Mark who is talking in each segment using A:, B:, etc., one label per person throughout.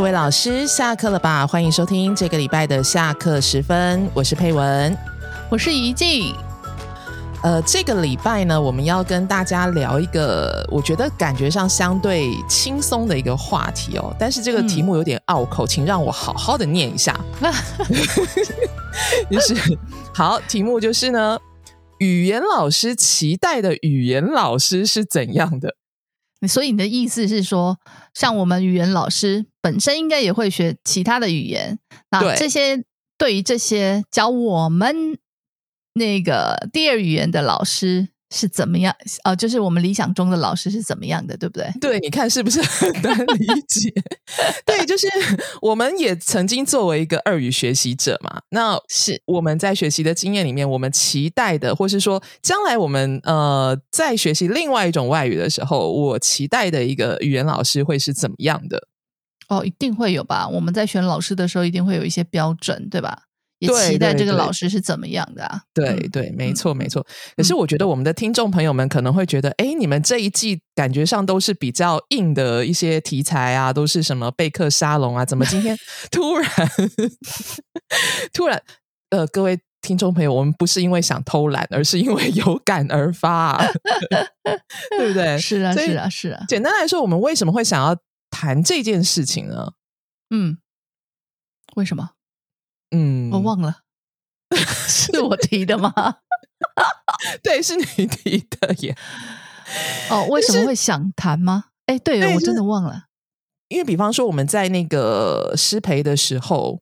A: 各位老师，下课了吧？欢迎收听这个礼拜的下课时分，我是佩文，
B: 我是怡静。
A: 呃，这个礼拜呢，我们要跟大家聊一个我觉得感觉上相对轻松的一个话题哦。但是这个题目有点拗口，请让我好好的念一下。就是好，题目就是呢，语言老师期待的语言老师是怎样的？
B: 所以你的意思是说，像我们语言老师本身应该也会学其他的语言，那这些对于这些教我们。那个第二语言的老师是怎么样？哦，就是我们理想中的老师是怎么样的，对不对？
A: 对，你看是不是很难理解？对，就是我们也曾经作为一个二语学习者嘛，那是我们在学习的经验里面，我们期待的，或是说将来我们呃在学习另外一种外语的时候，我期待的一个语言老师会是怎么样的？
B: 哦，一定会有吧？我们在选老师的时候，一定会有一些标准，对吧？也期待这个老师是怎么样的啊？
A: 对对，没错没错。可是我觉得我们的听众朋友们可能会觉得，哎，你们这一季感觉上都是比较硬的一些题材啊，都是什么备课沙龙啊？怎么今天 突然突然？呃，各位听众朋友，我们不是因为想偷懒，而是因为有感而发，对不对？
B: 是啊，是啊，是啊。
A: 简单来说，我们为什么会想要谈这件事情呢？
B: 嗯，为什么？嗯，我忘了，是我提的吗？
A: 对，是你提的耶。
B: 哦，为什么会想谈吗？哎，对，我真的忘了。
A: 因为比方说我们在那个师培的时候，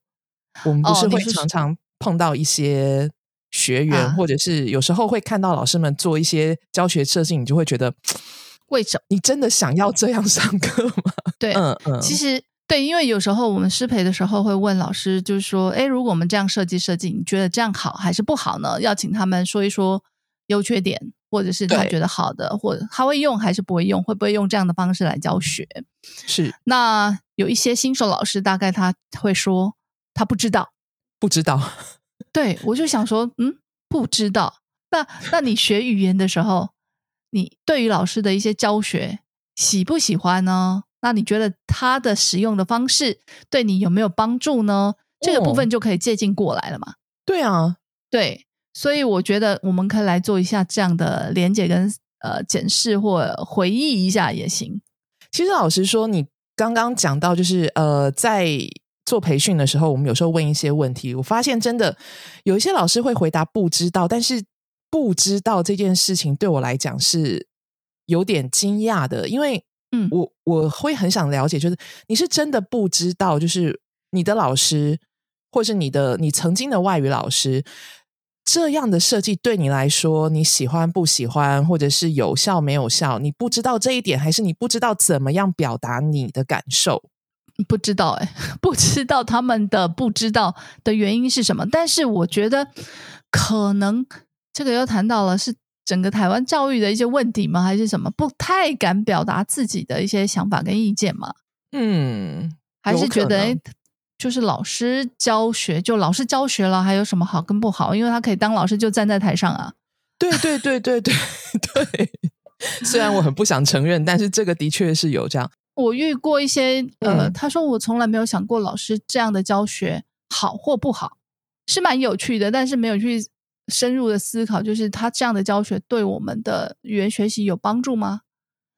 A: 我们不是会常常碰到一些学员，或者是有时候会看到老师们做一些教学设计，你就会觉得，
B: 为什么
A: 你真的想要这样上课吗？
B: 对，嗯嗯，其实。对，因为有时候我们师培的时候会问老师，就是说，哎，如果我们这样设计设计，你觉得这样好还是不好呢？要请他们说一说优缺点，或者是他觉得好的，或者他会用还是不会用，会不会用这样的方式来教学？
A: 是。
B: 那有一些新手老师，大概他会说他不知道，
A: 不知道。
B: 对，我就想说，嗯，不知道。那那你学语言的时候，你对于老师的一些教学喜不喜欢呢？那你觉得它的使用的方式对你有没有帮助呢？这个部分就可以借鉴过来了嘛？
A: 对啊，
B: 对，所以我觉得我们可以来做一下这样的连接跟呃检视或回忆一下也行。
A: 其实老实说，你刚刚讲到就是呃，在做培训的时候，我们有时候问一些问题，我发现真的有一些老师会回答不知道，但是不知道这件事情对我来讲是有点惊讶的，因为。嗯，我我会很想了解，就是你是真的不知道，就是你的老师，或是你的你曾经的外语老师这样的设计对你来说，你喜欢不喜欢，或者是有效没有效？你不知道这一点，还是你不知道怎么样表达你的感受？
B: 不知道哎，不知道他们的不知道的原因是什么？但是我觉得可能这个又谈到了是。整个台湾教育的一些问题吗？还是什么不太敢表达自己的一些想法跟意见吗？
A: 嗯，
B: 还是觉得就是老师教学就老师教学了，还有什么好跟不好？因为他可以当老师就站在台上啊。
A: 对对对对对 对，虽然我很不想承认，但是这个的确是有这样。
B: 我遇过一些呃，他说我从来没有想过老师这样的教学好或不好，是蛮有趣的，但是没有去。深入的思考，就是他这样的教学对我们的语言学习有帮助吗？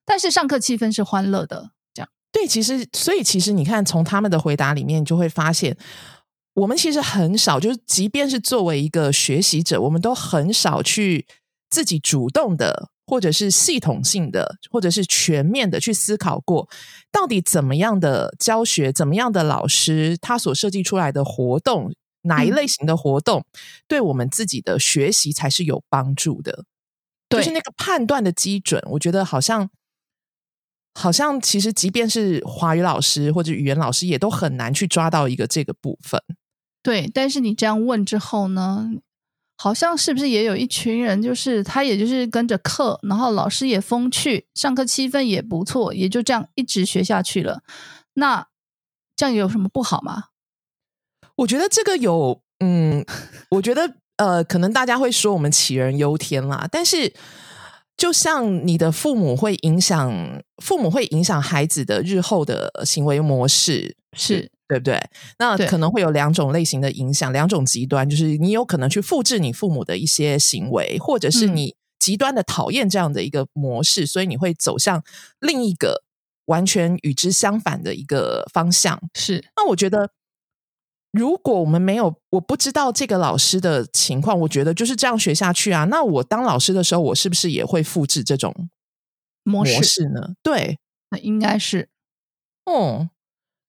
B: 但是上课气氛是欢乐的，这样
A: 对。其实，所以其实你看，从他们的回答里面，就会发现，我们其实很少，就是即便是作为一个学习者，我们都很少去自己主动的，或者是系统性的，或者是全面的去思考过，到底怎么样的教学，怎么样的老师，他所设计出来的活动。哪一类型的活动对我们自己的学习才是有帮助的？就是那个判断的基准，我觉得好像好像其实，即便是华语老师或者语言老师，也都很难去抓到一个这个部分。
B: 对，但是你这样问之后呢，好像是不是也有一群人，就是他也就是跟着课，然后老师也风趣，上课气氛也不错，也就这样一直学下去了。那这样有什么不好吗？
A: 我觉得这个有，嗯，我觉得呃，可能大家会说我们杞人忧天啦，但是就像你的父母会影响，父母会影响孩子的日后的行为模式，
B: 是
A: 对不对？那可能会有两种类型的影响，两种极端，就是你有可能去复制你父母的一些行为，或者是你极端的讨厌这样的一个模式，所以你会走向另一个完全与之相反的一个方向。
B: 是，
A: 那我觉得。如果我们没有，我不知道这个老师的情况，我觉得就是这样学下去啊。那我当老师的时候，我是不是也会复制这种模式呢？对，
B: 那应该是，
A: 哦，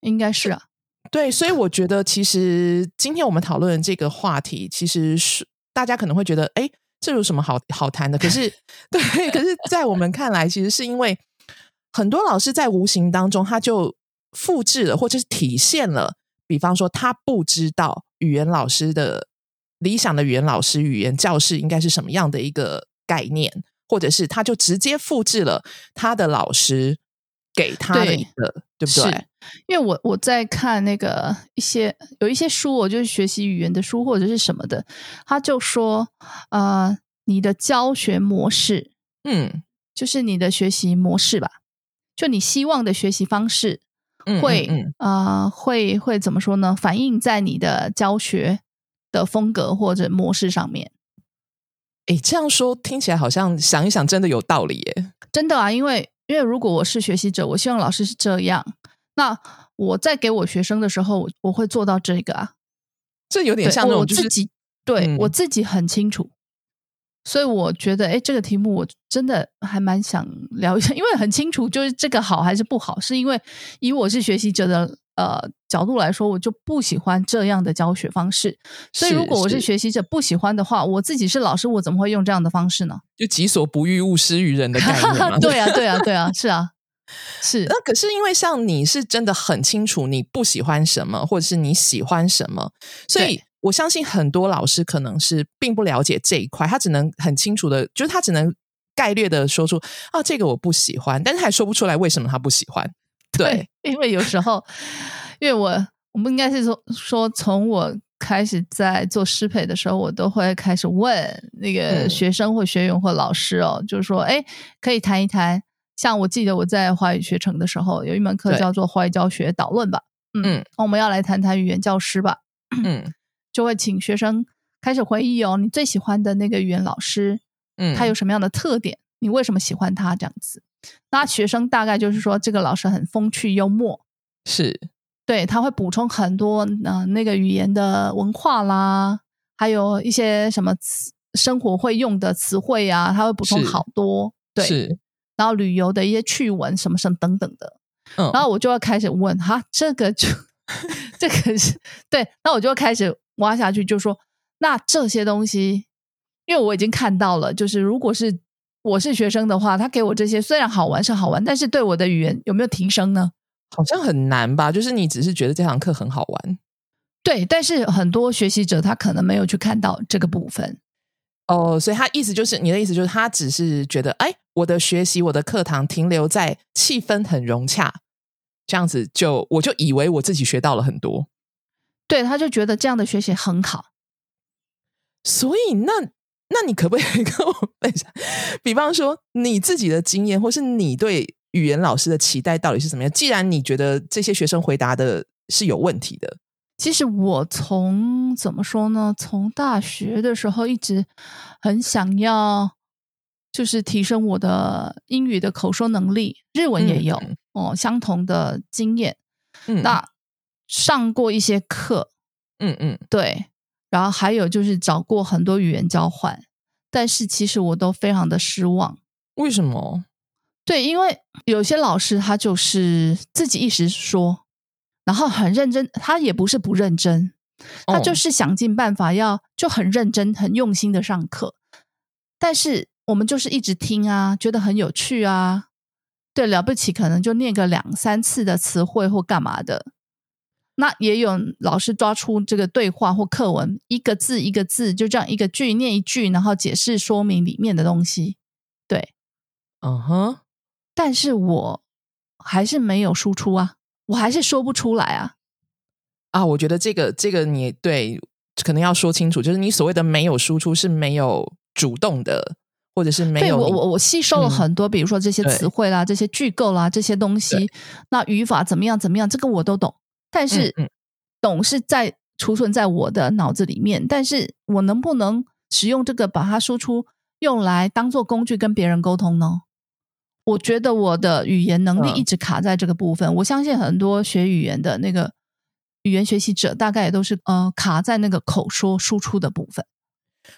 B: 应该是啊。
A: 对，所以我觉得，其实今天我们讨论这个话题，其实是大家可能会觉得，哎，这有什么好好谈的？可是，对，可是在我们看来，其实是因为很多老师在无形当中，他就复制了，或者是体现了。比方说，他不知道语言老师的理想的语言老师、语言教室应该是什么样的一个概念，或者是他就直接复制了他的老师给他的一个，对不对？
B: 因为我我在看那个一些有一些书，我就是学习语言的书或者是什么的，他就说，呃，你的教学模式，
A: 嗯，
B: 就是你的学习模式吧，就你希望的学习方式。会啊，会会怎么说呢？反映在你的教学的风格或者模式上面。
A: 诶，这样说听起来好像想一想，真的有道理耶！
B: 真的啊，因为因为如果我是学习者，我希望老师是这样，那我在给我学生的时候，我会做到这个啊。
A: 这有点像那种
B: 自己对我自己很清楚。所以我觉得，哎，这个题目我真的还蛮想聊一下，因为很清楚，就是这个好还是不好，是因为以我是学习者的呃角度来说，我就不喜欢这样的教学方式。所以如果我是学习者不喜欢的话，我自己是老师，我怎么会用这样的方式呢？
A: 就己所不欲，勿施于人的概念
B: 对啊，对啊，对啊，是啊，是。
A: 那可是因为像你是真的很清楚你不喜欢什么，或者是你喜欢什么，所以。我相信很多老师可能是并不了解这一块，他只能很清楚的，就是他只能概略的说出啊，这个我不喜欢，但是还说不出来为什么他不喜欢。对，
B: 因为有时候，因为我我们应该是说说，从我开始在做师培的时候，我都会开始问那个学生或学员或老师哦，就是说，哎，可以谈一谈。像我记得我在华语学程的时候，有一门课叫做华语教学导论吧，嗯，我们要来谈谈语言教师吧，嗯。就会请学生开始回忆哦，你最喜欢的那个语言老师，嗯，他有什么样的特点？你为什么喜欢他？这样子，那学生大概就是说，这个老师很风趣幽默，
A: 是
B: 对，他会补充很多呃那个语言的文化啦，还有一些什么词生活会用的词汇啊，他会补充好多，对，
A: 是，
B: 然后旅游的一些趣闻什么什么等等的，嗯，然后我就要开始问哈，这个就 这个是对，那我就开始。挖下去就说，那这些东西，因为我已经看到了，就是如果是我是学生的话，他给我这些虽然好玩是好玩，但是对我的语言有没有提升呢？
A: 好像很难吧？就是你只是觉得这堂课很好玩，
B: 对，但是很多学习者他可能没有去看到这个部分。
A: 哦，所以他意思就是你的意思就是他只是觉得，哎，我的学习我的课堂停留在气氛很融洽这样子，就我就以为我自己学到了很多。
B: 对，他就觉得这样的学习很好，
A: 所以那那你可不可以跟我分享？比方说你自己的经验，或是你对语言老师的期待到底是什么样？既然你觉得这些学生回答的是有问题的，
B: 其实我从怎么说呢？从大学的时候一直很想要，就是提升我的英语的口说能力，日文也有哦，相同的经验，嗯，那。上过一些课，
A: 嗯嗯，
B: 对，然后还有就是找过很多语言交换，但是其实我都非常的失望。
A: 为什么？
B: 对，因为有些老师他就是自己一时说，然后很认真，他也不是不认真，他就是想尽办法要就很认真、很用心的上课，但是我们就是一直听啊，觉得很有趣啊，对，了不起，可能就念个两三次的词汇或干嘛的。那也有老师抓出这个对话或课文，一个字一个字，就这样一个句念一句，然后解释说明里面的东西。对，
A: 嗯哼，
B: 但是我还是没有输出啊，我还是说不出来啊。
A: 啊，我觉得这个这个你对可能要说清楚，就是你所谓的没有输出是没有主动的或者是没有
B: 我我我吸收了很多，比如说这些词汇啦、这些句构啦、这些东西，那语法怎么样怎么样，这个我都懂。但是懂是在储存在我的脑子里面，但是我能不能使用这个把它输出，用来当做工具跟别人沟通呢？我觉得我的语言能力一直卡在这个部分。我相信很多学语言的那个语言学习者，大概也都是呃卡在那个口说输出的部分。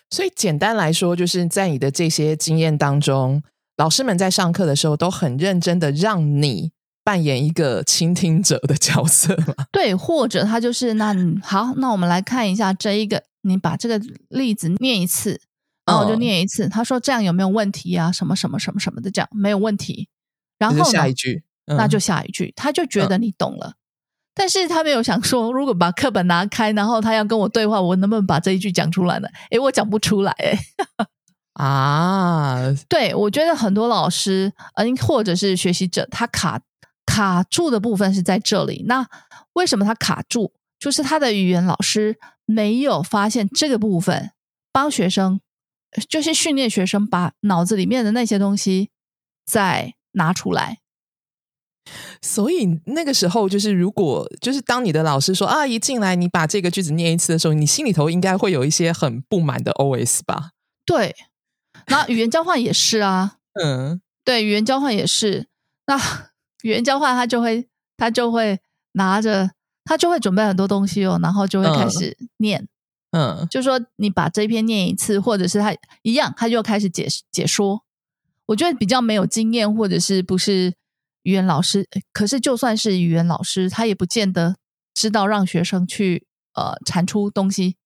A: 所以简单来说，就是在你的这些经验当中，老师们在上课的时候都很认真的让你扮演一个倾听者的角色
B: 对，或者他就是那好，那我们来看一下这一个，你把这个例子念一次。然后我就念一次，他说这样有没有问题啊？什么什么什么什么的，这样没有问题。然后
A: 下一句，
B: 那就下一句，他就觉得你懂了。但是他没有想说，如果把课本拿开，然后他要跟我对话，我能不能把这一句讲出来呢？诶，我讲不出来，诶。
A: 啊，
B: 对，我觉得很多老师，嗯，或者是学习者，他卡卡住的部分是在这里。那为什么他卡住？就是他的语言老师没有发现这个部分，帮学生。就是训练学生把脑子里面的那些东西再拿出来，
A: 所以那个时候就是，如果就是当你的老师说啊，一进来你把这个句子念一次的时候，你心里头应该会有一些很不满的 OS 吧？
B: 对，那语言交换也是啊，嗯，对，语言交换也是。那语言交换他就会他就会拿着他就会准备很多东西哦，然后就会开始念。嗯，就说你把这篇念一次，或者是他一样，他就开始解解说。我觉得比较没有经验，或者是不是语言老师，可是就算是语言老师，他也不见得知道让学生去呃产出东西。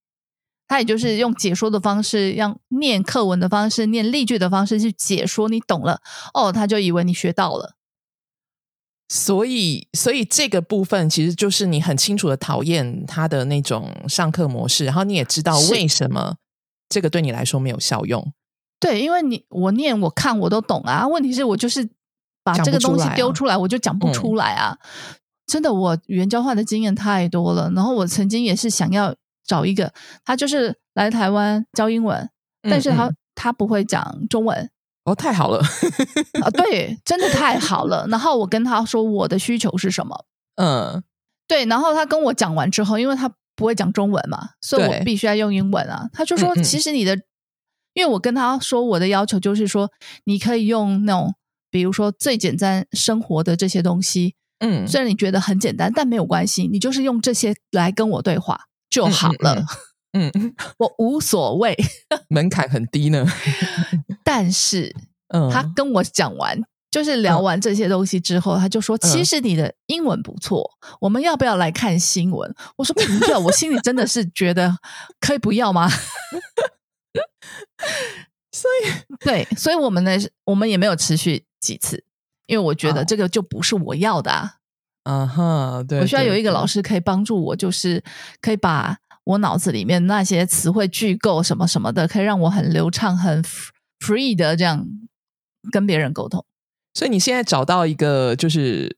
B: 他也就是用解说的方式，让念课文的方式，念例句的方式去解说，你懂了哦，他就以为你学到了。
A: 所以，所以这个部分其实就是你很清楚的讨厌他的那种上课模式，然后你也知道为什么这个对你来说没有效用。
B: 对，因为你我念我看我都懂啊，问题是我就是把这个东西丢出来，我就讲不出来啊。真的，我语言交换的经验太多了，然后我曾经也是想要找一个，他就是来台湾教英文，但是他他不会讲中文。
A: 哦，太好了
B: 啊！对，真的太好了。然后我跟他说我的需求是什么，嗯，对。然后他跟我讲完之后，因为他不会讲中文嘛，所以我必须要用英文啊。他就说，其实你的，因为我跟他说我的要求就是说，你可以用那种，比如说最简单生活的这些东西，嗯，虽然你觉得很简单，但没有关系，你就是用这些来跟我对话就好了。嗯，我无所谓，
A: 门槛很低呢。
B: 但是，嗯，他跟我讲完，就是聊完这些东西之后，他就说：“其实你的英文不错，我们要不要来看新闻？”我说：“不要。”我心里真的是觉得可以不要吗？
A: 所以，
B: 对，所以我们呢，我们也没有持续几次，因为我觉得这个就不是我要的啊。
A: 嗯哼，对，
B: 我需要有一个老师可以帮助我，就是可以把。我脑子里面那些词汇句构什么什么的，可以让我很流畅、很 free 的这样跟别人沟通。
A: 所以你现在找到一个就是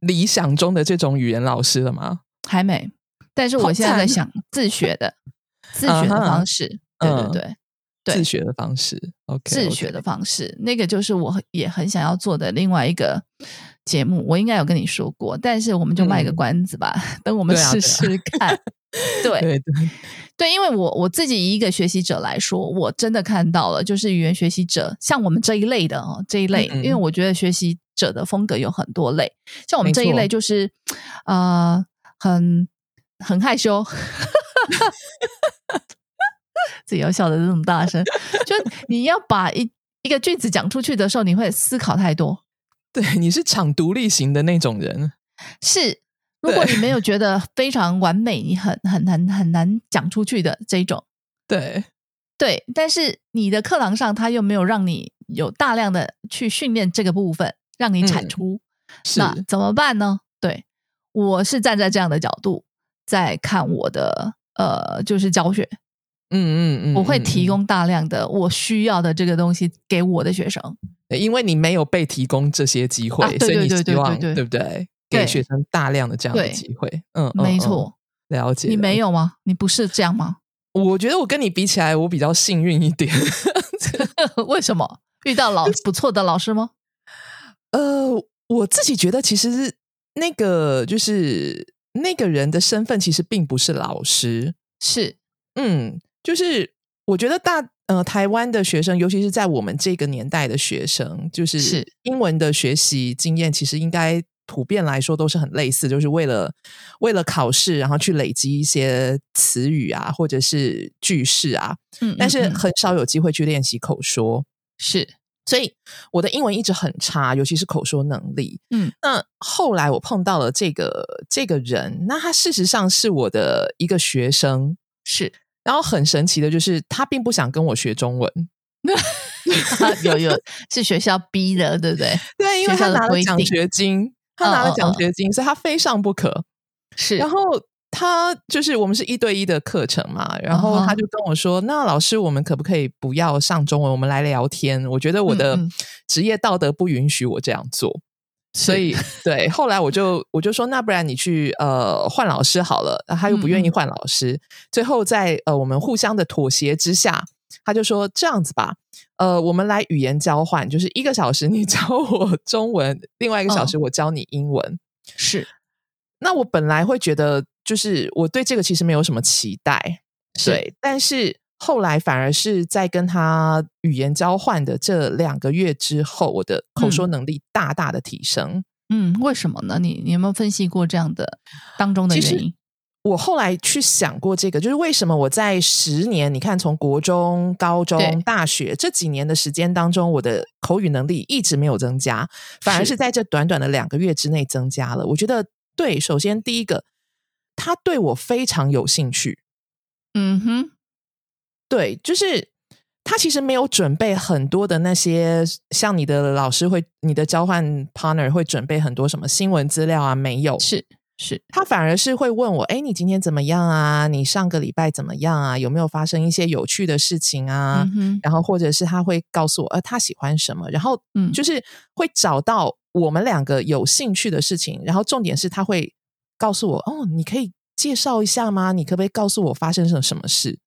A: 理想中的这种语言老师了吗？
B: 还没，但是我现在在想自学的 自学的方式。对对对，
A: 自学的方式。OK，
B: 自学的方式，那个就是我也很想要做的另外一个节目。我应该有跟你说过，但是我们就卖个关子吧，等我们试试看。对
A: 对对。
B: 对，因为我我自己以一个学习者来说，我真的看到了，就是语言学习者，像我们这一类的哦，这一类，因为我觉得学习者的风格有很多类，像我们这一类就是，呃，很很害羞，自己要笑的这么大声，就你要把一一个句子讲出去的时候，你会思考太多，
A: 对，你是场独立型的那种人，
B: 是。如果你没有觉得非常完美，你很很难很难讲出去的这种，
A: 对
B: 对，但是你的课堂上他又没有让你有大量的去训练这个部分，让你产出，那怎么办呢？对我是站在这样的角度在看我的呃，就是教学，嗯嗯嗯，我会提供大量的我需要的这个东西给我的学生，
A: 因为你没有被提供这些机会，所以你希望对不对？给学生大量的这样的机会，嗯，
B: 没错，
A: 了解。
B: 你没有吗？你不是这样吗？
A: 我觉得我跟你比起来，我比较幸运一点。
B: 为什么遇到老不错的老师吗？
A: 呃，我自己觉得，其实那个就是那个人的身份，其实并不是老师。
B: 是，
A: 嗯，就是我觉得大呃台湾的学生，尤其是在我们这个年代的学生，就是
B: 是
A: 英文的学习经验，其实应该普遍来说都是很类似，就是为了为了考试，然后去累积一些词语啊，或者是句式啊，
B: 嗯，
A: 但是很少有机会去练习口说。
B: 是，
A: 所以我的英文一直很差，尤其是口说能力。
B: 嗯，
A: 那后来我碰到了这个这个人，那他事实上是我的一个学生，
B: 是，
A: 然后很神奇的就是他并不想跟我学中文，
B: 有有是学校逼的，对不对？
A: 对，因为他
B: 的
A: 拿了奖学金，他拿了奖学金，所以他非上不可。
B: 是，
A: 然后他就是我们是一对一的课程嘛，然后他就跟我说：“那老师，我们可不可以不要上中文，我们来聊天？”我觉得我的职业道德不允许我这样做。所以，对，后来我就我就说，那不然你去呃换老师好了。他又不愿意
B: 嗯
A: 换老师，最后在呃我们互相的妥协之下，他就说这样子吧，呃，我们来语言交换，就是一个小时你教我中文，另外一个小时我教你英文。
B: 是。
A: 那我本来会觉得，就是我对这个其实没有什么期待，对，但是后来反而是在跟他语言交换的这两个月之后，我的口说能力大大的提升。
B: 嗯，为什么呢？你你有没有分析过这样的当中的原因？
A: 我后来去想过这个，就是为什么我在十年，你看从国中、高中、大学这几年的时间当中，我的口语能力一直没有增加，反而
B: 是
A: 是在这短短的两个月之内增加了。我觉得对，首先第一个，他对我非常有兴趣，
B: 嗯哼，
A: 对，就是他其实没有准备很多的那些，像你的老师会，你的交换 partner 会准备很多什么新闻资料啊，没有，
B: 是是，
A: 他反而是会问我，哎，你今天怎么样啊？你上个礼拜怎么样啊？有没有发生一些有趣的事情啊？
B: 嗯，
A: 然后或者是他会告诉我，呃，他喜欢什么，然后
B: 嗯，
A: 就是会找到我们两个有兴趣的事情，然后重点是他会告诉我，哦，你可以介绍一下吗？你可不可以告诉我发生了什么事？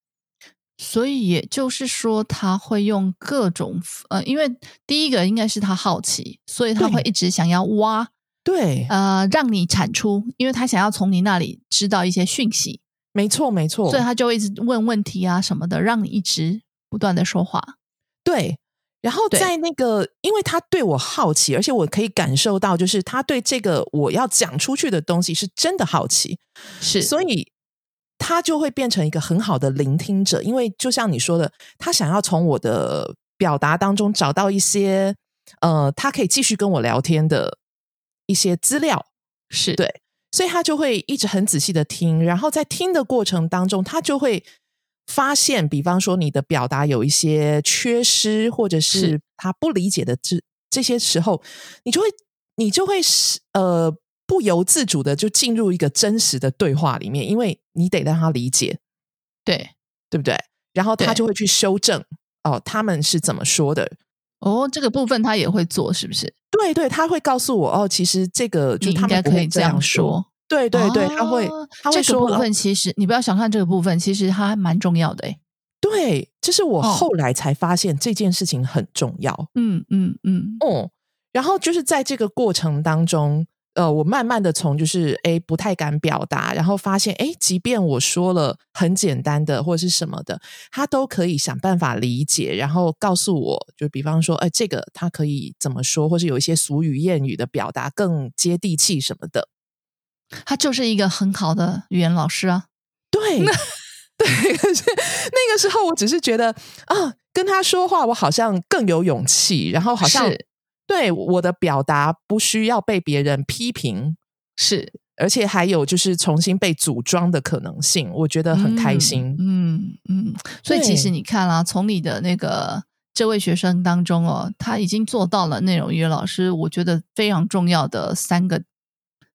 B: 所以也就是说，他会用各种呃，因为第一个应该是他好奇，所以他会一直想要挖
A: 对，
B: 呃，让你产出，因为他想要从你那里知道一些讯息，
A: 没错，没错，
B: 所以他就一直问问题啊什么的，让你一直不断的说话。
A: 对。然后在那个，因为他对我好奇，而且我可以感受到，就是他对这个我要讲出去的东西是真的好奇，
B: 是，
A: 所以他就会变成一个很好的聆听者。因为就像你说的，他想要从我的表达当中找到一些呃，他可以继续跟我聊天的一些资料，
B: 是。
A: 对所以他就会一直很仔细的听，然后在听的过程当中，他就会发现，比方说你的表达有一些缺失，或者是。
B: 是
A: 他不理解的这这些时候，你就会你就会是呃不由自主的就进入一个真实的对话里面，因为你得让他理解，
B: 对
A: 对不对？然后他就会去修正哦，他们是怎么说的。
B: 哦，这个部分他也会做，是不是？
A: 对对，他会告诉我哦，其实这个就
B: 应该可以这样
A: 说。
B: 说。
A: 对对对，他会
B: 哦
A: 他会说哦
B: 这个部分，其实你不要小看这个部分，其实它还蛮重要的诶。
A: 对，这是我
B: 哦
A: 后来才发现这件事情很重要。
B: 嗯嗯嗯，
A: 哦，然后就是在这个过程当中，呃，我慢慢的从就是哎不太敢表达，然后发现哎，即便我说了很简单的或者是什么的，他都可以想办法理解，然后告诉我，就比方说，哎，这个他可以怎么说，或是有一些俗语谚语的表达更接地气什么的。
B: 他就是一个很好的语言老师啊。
A: 对，对，可是那个时候我只是觉得啊，跟他说话我好像更有勇气，然后好像
B: 是
A: 对我的表达不需要被别人批评，
B: 是
A: 而且还有就是重新被组装的可能性，我觉得很开心。
B: 嗯嗯，所以其实你看啊，从你的那个这位学生当中哦，他已经做到了内容语言老师，我觉得非常重要的三个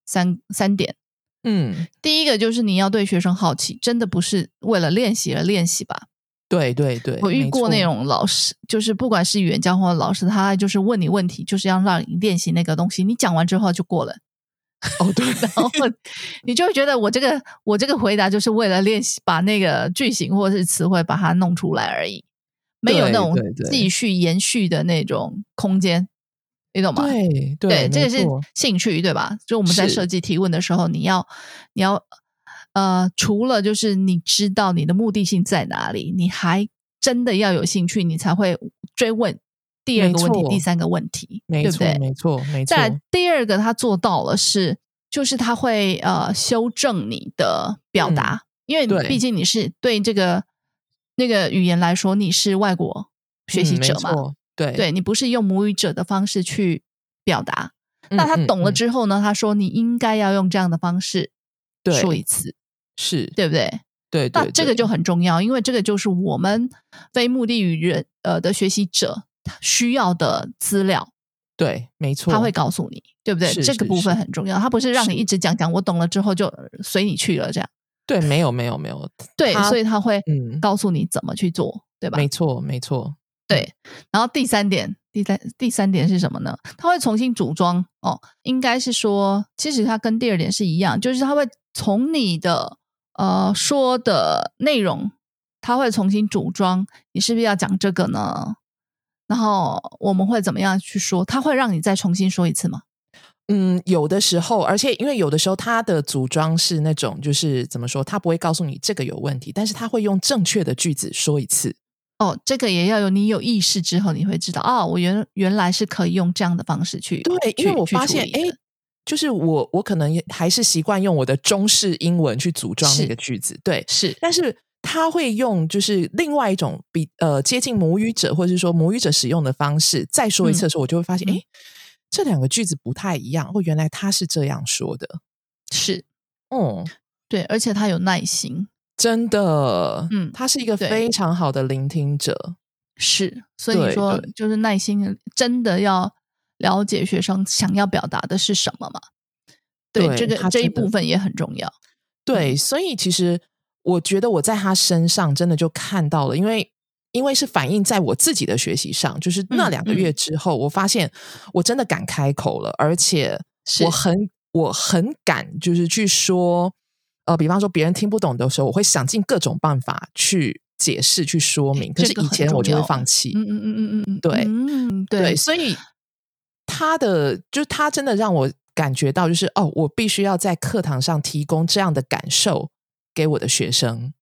B: 三三点。
A: 嗯，
B: 第一个就是你要对学生好奇，真的不是为了练习而练习吧？
A: 对对对，
B: 我遇过那种老师，就是不管是语言交换的老师，他就是问你问题，就是要让你练习那个东西，你讲完之后就过了，
A: 哦，对，
B: 然后。你就会觉得我这个我这个回答就是为了练习把那个句型或者是词汇把它弄出来而已，没有那种继。续延续的那种空间，你懂吗？
A: 对
B: 对，这个是兴趣，对吧？就我们在设计提问的时候，你要你要呃，除了就是你知道你的目的性在哪里，你还真的要有兴趣，你才会追问。第二个问题，第三个问题，对不对？
A: 没错，没错。
B: 再第二个，他做到了是，就是他会呃修正你的表达，因为毕竟你是对这个那个语言来说，你是外国学习者嘛，
A: 对，
B: 对你不是用母语者的方式去表达。那他懂了之后呢？他说你应该要用这样的方式说一次，
A: 是
B: 对不对？
A: 对，
B: 那这个就很重要，因为这个就是我们非目的语人呃的学习者。需要的资料，
A: 对，没错，
B: 他会告诉你，对不对？这个部分很重要，他不是让你一直讲讲，我懂了之后就随你去了，这样。
A: 对，没有，没有，没有。
B: 对，所以他会告诉你怎么去做，对吧？
A: 没错，没错。
B: 对，然后第三点，第三第三点是什么呢？他会重新组装哦，应该是说，其实它跟第二点是一样，就是他会从你的呃说的内容，他会重新组装，你是不是要讲这个呢？然后我们会怎么样去说？他会让你再重新说一次吗？
A: 嗯，有的时候，而且因为有的时候他的组装是那种，就是怎么说，他不会告诉你这个有问题，但是他会用正确的句子说一次。
B: 哦，这个也要有你有意识之后，你会知道哦，我原原来是可以用这样的方式去
A: 对，因为我发现，哎，就是我我可能还是习惯用我的中式英文去组装那个句子，对，
B: 是，
A: 但是。他会用就是另外一种比呃接近母语者或者是说母语者使用的方式再说一次的时候，我就会发现，哎，这两个句子不太一样。哦，原来他是这样说的，
B: 是，
A: 哦，
B: 对，而且他有耐心，
A: 真的，嗯，他是一个非常好的聆听者，
B: 是，所以说就是耐心，真的要了解学生想要表达的是什么嘛？对，这个这一部分也很重要，
A: 对，所以其实。我觉得我在他身上真的就看到了，因为因为是反映在我自己的学习上，就是那两个月之后，我发现我真的敢开口了，而且我很我很敢，就是去说，呃，比方说别人听不懂的时候，我会想尽各种办法去解释、去说明。可是以前我就会放弃，
B: 嗯嗯嗯嗯嗯，
A: 对，
B: 嗯
A: 对，所以他的就他真的让我感觉到，就是哦，我必须要在课堂上提供这样的感受。给我的学生，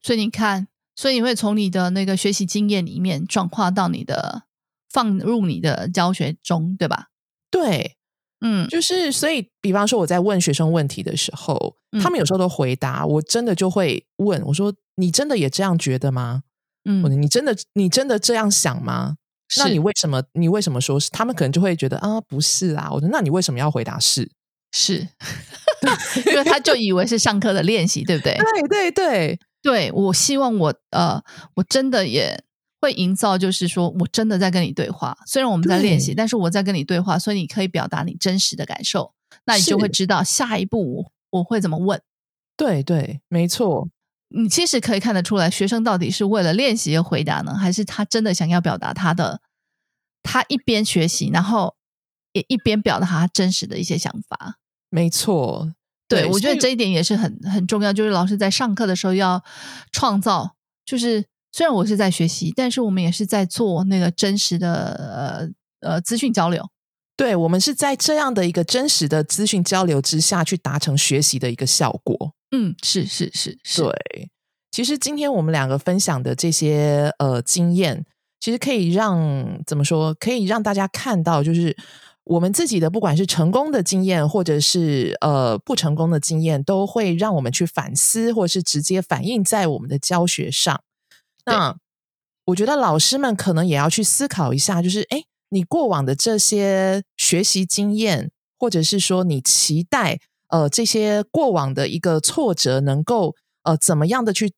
B: 所以你看，所以你会从你的那个学习经验里面转化到你的放入你的教学中，对吧？
A: 对，嗯，就是所以，比方说我在问学生问题的时候，他们有时候都回答，我真的就会问我说：“你真的也这样觉得吗？嗯，你真的你真的这样想吗？那你为什么你为什么说是？他们可能就会觉得啊，不是啊。我说那你为什么要回答是？
B: 是。因为他就以为是上课的练习，对不对？
A: 对对对
B: 对，我希望我呃，我真的也会营造，就是说我真的在跟你对话。虽然我们在练习，但是我在跟你对话，所以你可以表达你真实的感受，那你就会知道下一步我我会怎么问。
A: 对对，没错。
B: 你其实可以看得出来，学生到底是为了练习而回答呢，还是他真的想要表达他的？他一边学习，然后也一边表达他真实的一些想法。
A: 没错，
B: 对我觉得这一点也是很很重要。就是老师在上课的时候要创造，就是虽然我是在学习，但是我们也是在做那个真实的呃呃资讯交流。
A: 对，我们是在这样的一个真实的资讯交流之下去达成学习的一个效果。
B: 嗯，是是是是。
A: 对，其实今天我们两个分享的这些呃经验，其实可以让怎么说，可以让大家看到，就是。我们自己的不管是成功的经验，或者是呃不成功的经验，都会让我们去反思，或是直接反映在我们的教学上。那我觉得老师们可能也要去思考一下，就是哎，你过往的这些学习经验，或者是说你期待呃这些过往的一个挫折，能够呃怎么样的去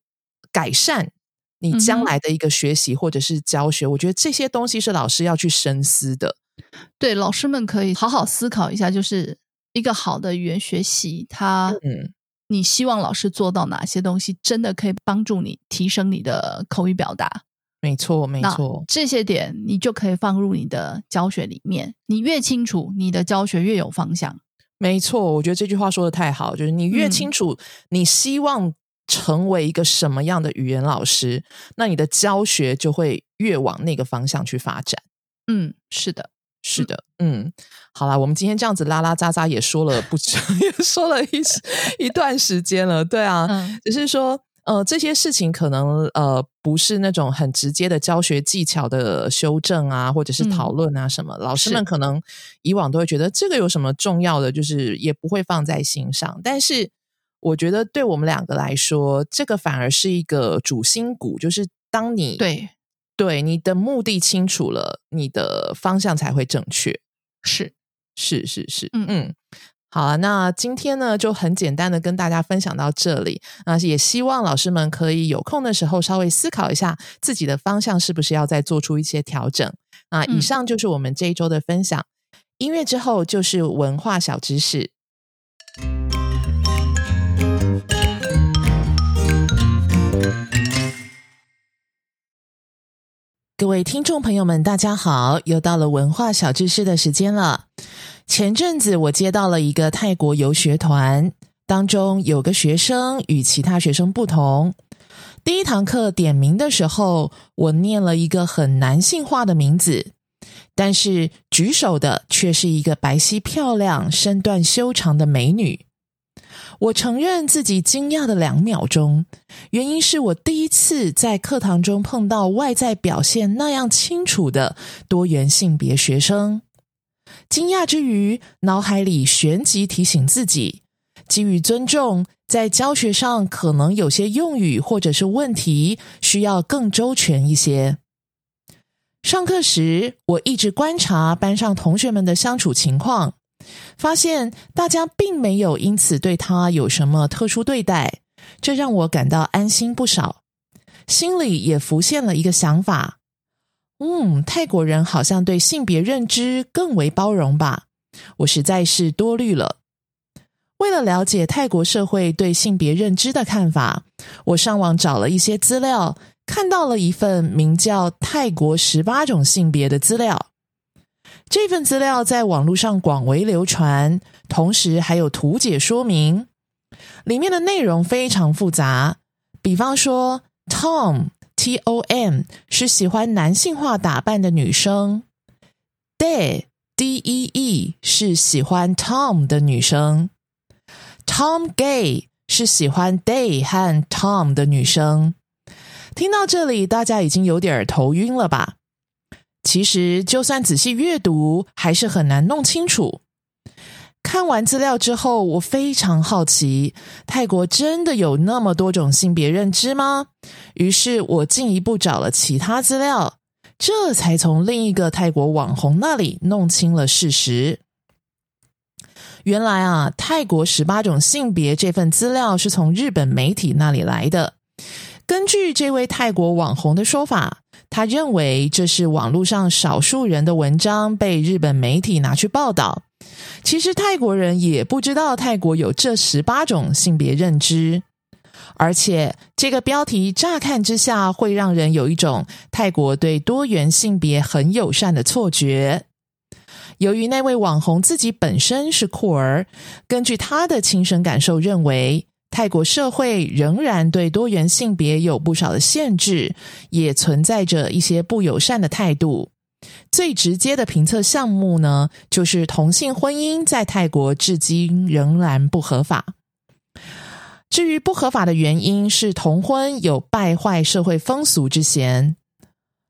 A: 改善你将来的一个学习或者是教学？我觉得这些东西是老师要去深思的。
B: 对，老师们可以好好思考一下，就是一个好的语言学习，它，嗯，你希望老师做到哪些东西，真的可以帮助你提升你的口语表达？
A: 没错，没错，
B: 这些点你就可以放入你的教学里面。你越清楚，你的教学越有方向。
A: 没错，我觉得这句话说的太好，就是你越清楚你希望成为一个什么样的语言老师，那你的教学就会越往那个方向去发展。
B: 嗯，是的，
A: 是的，嗯，好啦，我们今天这样子拉拉杂杂也说了不止，也说了一一段时间了，对啊，只是说。呃，这些事情可能呃不是那种很直接的教学技巧的修正啊，或者是讨论啊什么。老师们可能以往都会觉得这个有什么重要的，就是也不会放在心上。但是我觉得对我们两个来说，这个反而是一个主心骨，就是当你
B: 对
A: 对你的目的清楚了，你的方向才会正确。
B: 是
A: 是是是，嗯嗯。好啊，那今天呢就很简单的跟大家分享到这里。那也希望老师们可以有空的时候稍微思考一下自己的方向是不是要再做出一些调整。那以上就是我们这一周的分享。音乐之后就是文化小知识。各位听众朋友们，大家好，又到了文化小知识的时间了。前阵子我接到了一个泰国游学团，当中有个学生与其他学生不同。第一堂课点名的时候，我念了一个很男性化的名字，但是举手的却是一个白皙漂亮、身段修长的美女。我承认自己惊讶的两秒钟，原因是我第一次在课堂中碰到外在表现那样清楚的多元性别学生。惊讶之余，脑海里旋即提醒自己：基于尊重，在教学上可能有些用语或者是问题需要更周全一些。上课时，我一直观察班上同学们的相处情况，发现大家并没有因此对他有什么特殊对待，这让我感到安心不少。心里也浮现了一个想法。嗯，泰国人好像对性别认知更为包容吧？我实在是多虑了。为了了解泰国社会对性别认知的看法，我上网找了一些资料，看到了一份名叫《泰国十八种性别》的资料。这份资料在网络上广为流传，同时还有图解说明，里面的内容非常复杂。比方说，Tom。T O M 是喜欢男性化打扮的女生，Day D E E 是喜欢 Tom 的女生，Tom Gay 是喜欢 Day 和 Tom 的女生。听到这里，大家已经有点头晕了吧？其实，就算仔细阅读，还是很难弄清楚。看完资料之后，我非常好奇，泰国真的有那么多种性别认知吗？于是我进一步找了其他资料，这才从另一个泰国网红那里弄清了事实。原来啊，泰国十八种性别这份资料是从日本媒体那里来的。根据这位泰国网红的说法，他认为这是网络上少数人的文章被日本媒体拿去报道。其实泰国人也不知道泰国有这十八种性别认知，而且这个标题乍看之下会让人有一种泰国对多元性别很友善的错觉。由于那位网红自己本身是酷儿，根据他的亲身感受认为，泰国社会仍然对多元性别有不少的限制，也存在着一些不友善的态度。最直接的评测项目呢，就是同性婚姻在泰国至今仍然不合法。至于不合法的原因，是同婚有败坏社会风俗之嫌。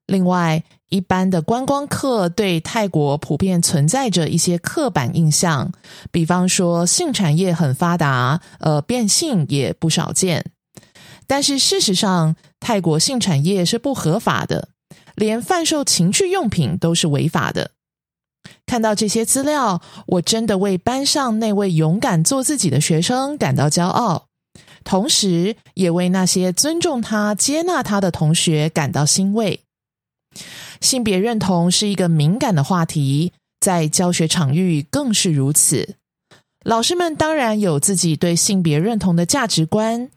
A: 另外，一般的观光客对泰国普遍存在着一些刻板印象，比方说性产业很发达，呃，变性也不少见。但是事实上，泰国性产业是不合法的。连贩售情趣用品都是违法的。看到这些资料，我真的为班上那位勇敢做自己的学生感到骄傲，同时也为那些尊重他、接纳他的同学感到欣慰。性别认同是一个敏感的话题，在教学场域更是如此。老师们当然有自己对性别认同的价值观。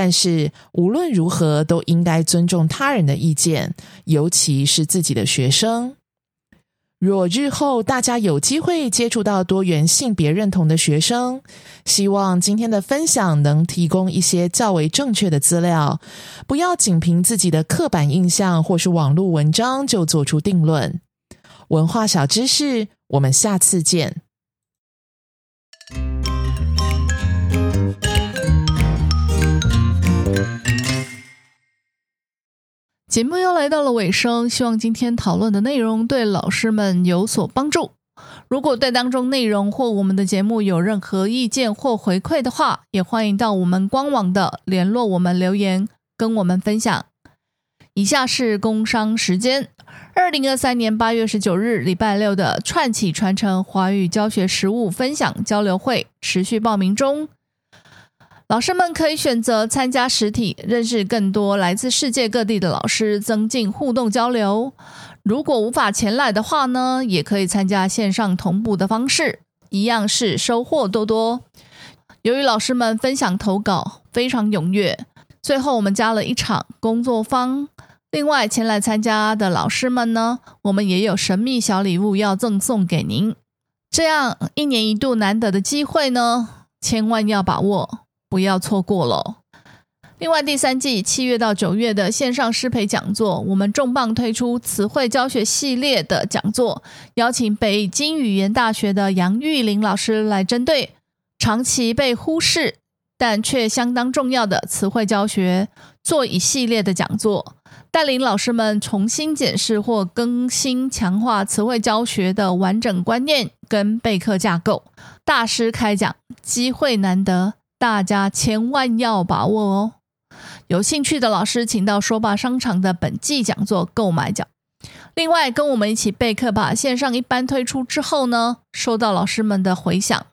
A: 但是无论如何，都应该尊重他人的意见，尤其是自己的学生。若日后大家有机会接触到多元性别认同的学生，希望今天的分享能提供一些较为正确的资料，不要仅凭自己的刻板印象或是网络文章就做出定论。文化小知识，我们下次见。
B: 节目又来到了尾声，希望今天讨论的内容对老师们有所帮助。如果对当中内容或我们的节目有任何意见或回馈的话，也欢迎到我们官网的联络我们留言，跟我们分享。以下是工商时间：二零二三年八月十九日礼拜六的串起传承华语教学实务分享交流会持续报名中。老师们可以选择参加实体，认识更多来自世界各地的老师，增进互动交流。如果无法前来的话呢，也可以参加线上同步的方式，一样是收获多多。由于老师们分享投稿非常踊跃，最后我们加了一场工作坊。另外，前来参加的老师们呢，我们也有神秘小礼物要赠送给您。这样一年一度难得的机会呢，千万要把握。不要错过了。另外，第三季七月到九月的线上师培讲座，我们重磅推出词汇教学系列的讲座，邀请北京语言大学的杨玉玲老师来针对长期被忽视但却相当重要的词汇教学做一系列的讲座，带领老师们重新检视或更新强化词汇教学的完整观念跟备课架构。大师开讲，机会难得。大家千万要把握哦！有兴趣的老师，请到说吧商场的本季讲座购买奖。另外，跟我们一起备课吧。线上一班推出之后呢，受到老师们的回响，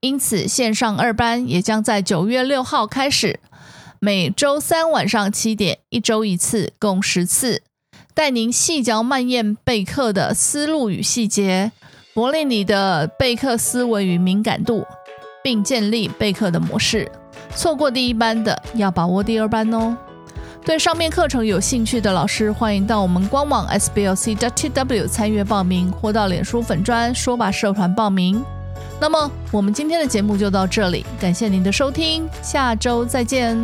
B: 因此线上二班也将在九月六号开始，每周三晚上七点，一周一次，共十次，带您细嚼慢咽备课的思路与细节，磨练你的备课思维与敏感度。并建立备课的模式，错过第一班的要把握第二班哦。对上面课程有兴趣的老师，欢迎到我们官网 sblc.tw 参与报名，或到脸书粉专说吧社团报名。那么，我们今天的节目就到这里，感谢您的收听，下周再见。